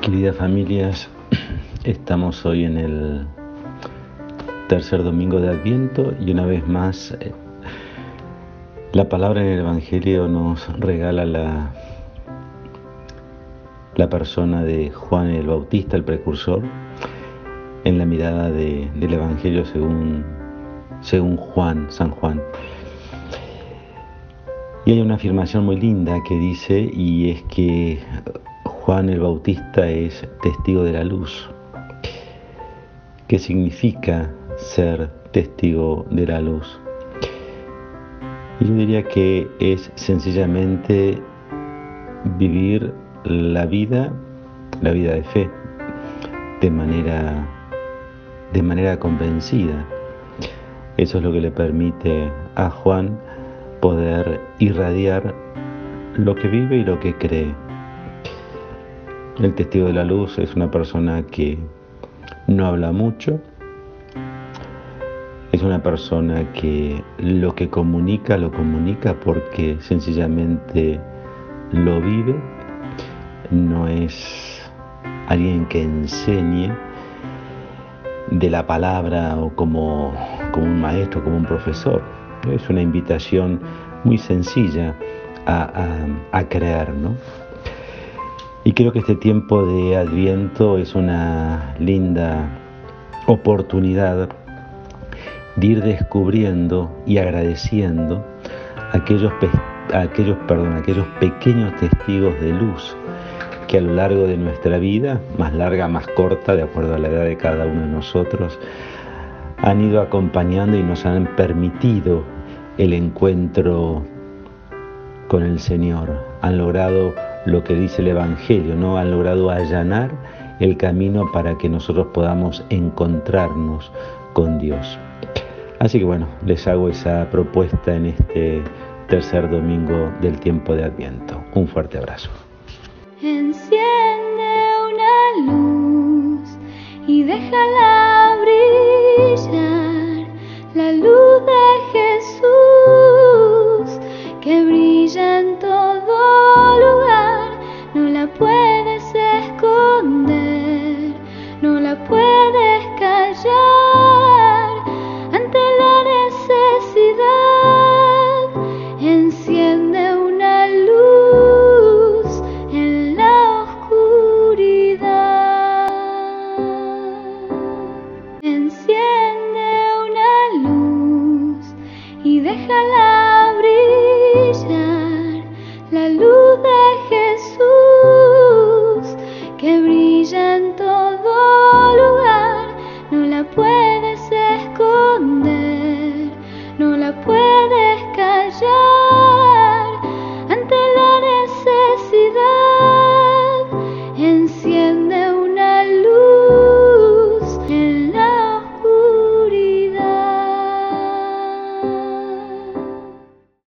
Queridas familias, estamos hoy en el tercer domingo de Adviento y una vez más eh, la palabra en el Evangelio nos regala la, la persona de Juan el Bautista, el precursor, en la mirada del Evangelio según, según Juan, San Juan. Y hay una afirmación muy linda que dice, y es que Juan el Bautista es testigo de la luz. ¿Qué significa ser testigo de la luz? Yo diría que es sencillamente vivir la vida, la vida de fe, de manera, de manera convencida. Eso es lo que le permite a Juan poder irradiar lo que vive y lo que cree. El testigo de la luz es una persona que no habla mucho, es una persona que lo que comunica lo comunica porque sencillamente lo vive, no es alguien que enseñe de la palabra o como, un maestro, como un profesor. Es una invitación muy sencilla a, creer, ¿no? Y creo que este tiempo de Adviento es una linda oportunidad de ir descubriendo y agradeciendo aquellos, aquellos, perdón, aquellos pequeños testigos de luz que a lo largo de nuestra vida, más larga, más corta, de acuerdo a la edad de cada uno de nosotros, han ido acompañando y nos han permitido el encuentro con el Señor, han logrado lo que dice el Evangelio, ¿no? Han logrado allanar el camino para que nosotros podamos encontrarnos con Dios. Así que bueno, les hago esa propuesta en este tercer domingo del tiempo de Adviento. Un fuerte abrazo. Enciende una luz y déjala brillar, la luz de que brilla en todo puedo